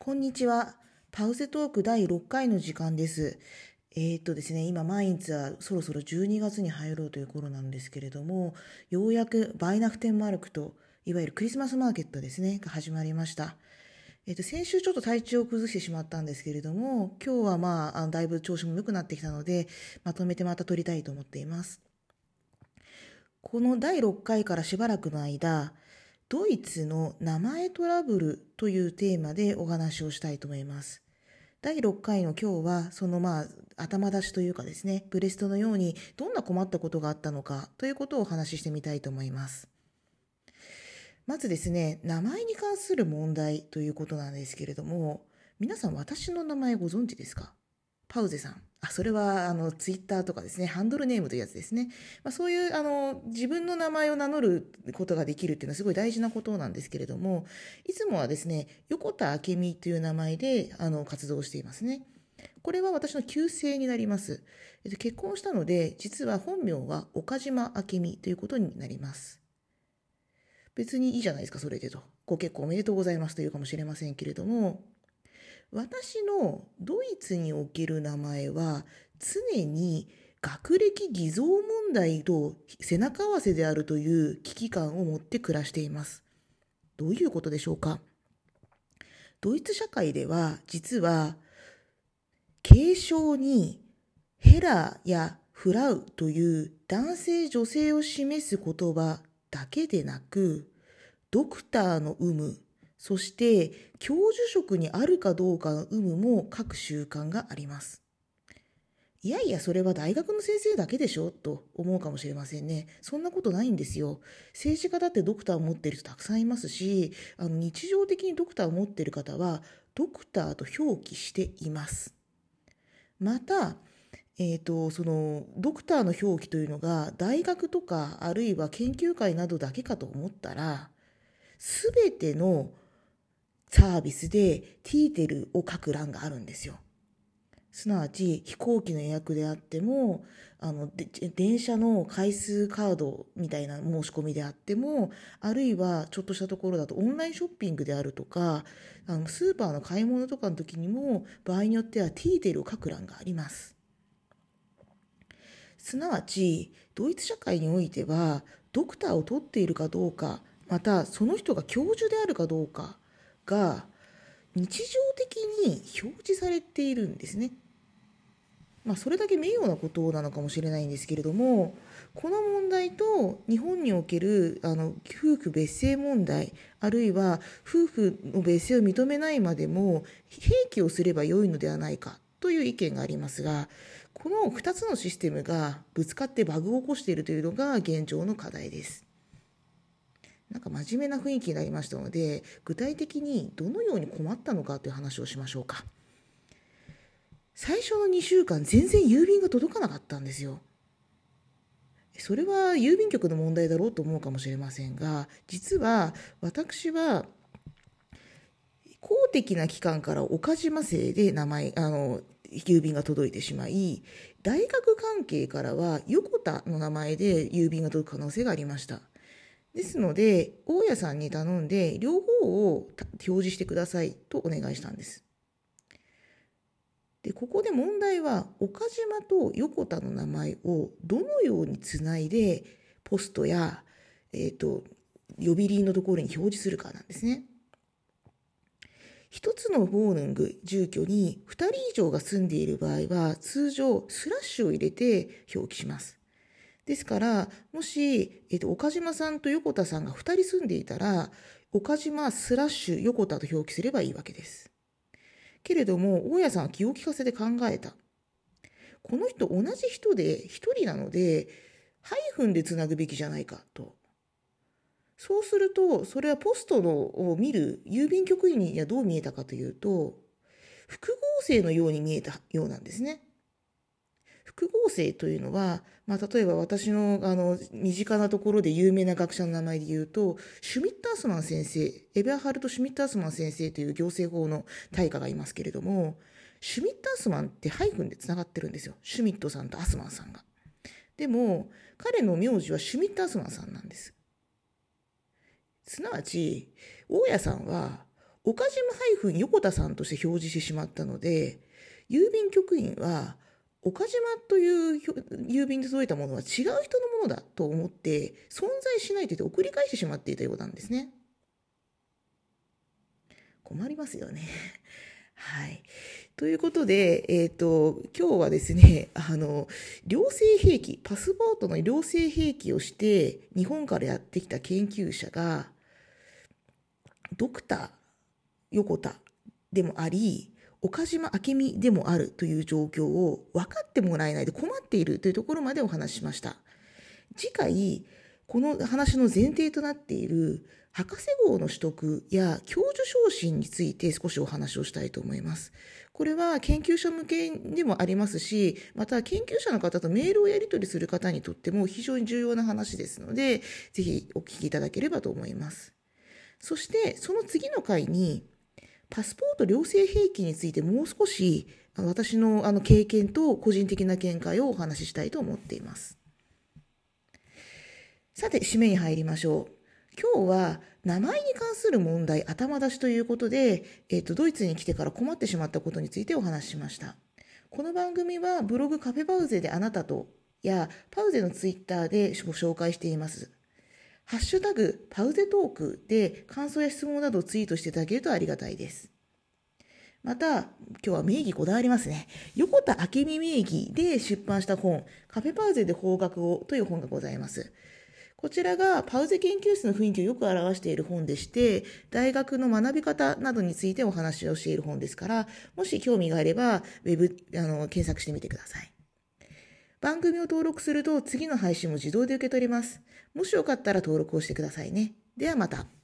こんにちは。パウセトーク第6回の時間です。えーっとですね、今、毎日はそろそろ12月に入ろうという頃なんですけれども、ようやくバイナフテンマルクと、いわゆるクリスマスマーケットですね、が始まりました。えっと、先週ちょっと体調を崩してしまったんですけれども、今日はまあ、あのだいぶ調子も良くなってきたので、まとめてまた撮りたいと思っています。この第6回からしばらくの間、ドイツの名前トラブルというテーマでお話をしたいと思います。第6回の今日は、そのまあ、頭出しというかですね、ブレストのようにどんな困ったことがあったのかということをお話ししてみたいと思います。まずですね、名前に関する問題ということなんですけれども、皆さん私の名前ご存知ですか？パウゼさん。あ、それは、あの、ツイッターとかですね、ハンドルネームというやつですね。まあ、そういう、あの、自分の名前を名乗ることができるっていうのはすごい大事なことなんですけれども、いつもはですね、横田明美という名前で、あの、活動していますね。これは私の旧姓になります。えっと、結婚したので、実は本名は岡島明美ということになります。別にいいじゃないですか、それでと。ご結婚おめでとうございますというかもしれませんけれども、私のドイツにおける名前は常に学歴偽造問題と背中合わせであるという危機感を持って暮らしています。どういうことでしょうか？ドイツ社会では実は継承にヘラやフラウという男性女性を示す言葉だけでなくドクターの有無そして教授職にあるかどうかの有無も書く習慣があります。いやいや、それは大学の先生だけでしょと思うかもしれませんね。そんなことないんですよ。政治家だってドクターを持っている人たくさんいますし、あの日常的にドクターを持っている方は、ドクターと表記しています。また、えーと、そのドクターの表記というのが大学とかあるいは研究会などだけかと思ったらすべてのサービスでティーテルを書く欄があるんですよ。すなわち飛行機の予約であってもあの電車の回数カードみたいな申し込みであってもあるいはちょっとしたところだとオンラインショッピングであるとかあのスーパーの買い物とかの時にも場合によってはティーテルを書く欄があります。すなわちドイツ社会においてはドクターを取っているかどうかまたその人が教授であるかどうかが日常的に表示されているんですね。まあ、それだけ名誉なことなのかもしれないんですけれどもこの問題と日本におけるあの夫婦別姓問題あるいは夫婦の別姓を認めないまでも併記をすればよいのではないかという意見がありますがこの2つのシステムがぶつかってバグを起こしているというのが現状の課題です。なんか真面目な雰囲気になりましたので具体的にどのように困ったのかという話をしましょうか。最初の2週間全然郵便が届かなかったんですよ。それは郵便局の問題だろうと思うかもしれませんが実は私は公的な機関から岡島生で名前あの郵便が届いてしまい大学関係からは横田の名前で郵便が届く可能性がありました。ですので、大家さんに頼んで、両方を表示してくださいとお願いしたんです。で、ここで問題は、岡島と横田の名前をどのようにつないで、ポストや、えっ、ー、と、呼び鈴のところに表示するかなんですね。一つのボーヌング住居に2人以上が住んでいる場合は、通常スラッシュを入れて表記します。ですから、もし、えっと、岡島さんと横田さんが2人住んでいたら、岡島スラッシュ横田と表記すればいいわけです。けれども、大家さんは気を利かせて考えた。この人同じ人で1人なので、ハイフンでつなぐべきじゃないかと。そうすると、それはポストのを見る郵便局員にはどう見えたかというと、複合性のように見えたようなんですね。複合性というのは、まあ、例えば私のあの身近なところで有名な学者の名前で言うと、シュミッタースマン先生、エベアハルト・シュミッタースマン先生という行政法の大家がいますけれども、シュミッタースマンってハイフンでつながってるんですよ。シュミットさんとアスマンさんが。でも、彼の名字はシュミッタースマンさんなんです。すなわち、大家さんは、岡島ハイフン横田さんとして表示してしまったので、郵便局員は、岡島という郵便で届いたものは違う人のものだと思って存在しないと言って送り返してしまっていたようなんですね。困りますよね。はい。ということで、えっ、ー、と、今日はですね、あの、両性兵器、パスポートの両性兵器をして、日本からやってきた研究者が、ドクター横田でもあり、岡島明美でもあるという状況を分かってもらえないで困っているというところまでお話ししました。次回、この話の前提となっている博士号の取得や教授昇進について少しお話をしたいと思います。これは研究者向けでもありますし、また研究者の方とメールをやり取りする方にとっても非常に重要な話ですので、ぜひお聞きいただければと思います。そして、その次の回に、パスポート良性兵器についてもう少し私のあの経験と個人的な見解をお話ししたいと思っています。さて、締めに入りましょう。今日は名前に関する問題頭出しということで、えっ、ー、と、ドイツに来てから困ってしまったことについてお話ししました。この番組はブログカフェパウゼであなたとやパウゼのツイッターでご紹介しています。ハッシュタグ、パウゼトークで感想や質問などをツイートしていただけるとありがたいです。また、今日は名義こだわりますね。横田明美名義で出版した本、カフェパウゼで方角をという本がございます。こちらがパウゼ研究室の雰囲気をよく表している本でして、大学の学び方などについてお話をしている本ですから、もし興味があれば、ウェブ、あの、検索してみてください。番組を登録すると次の配信も自動で受け取ります。もしよかったら登録をしてくださいね。ではまた。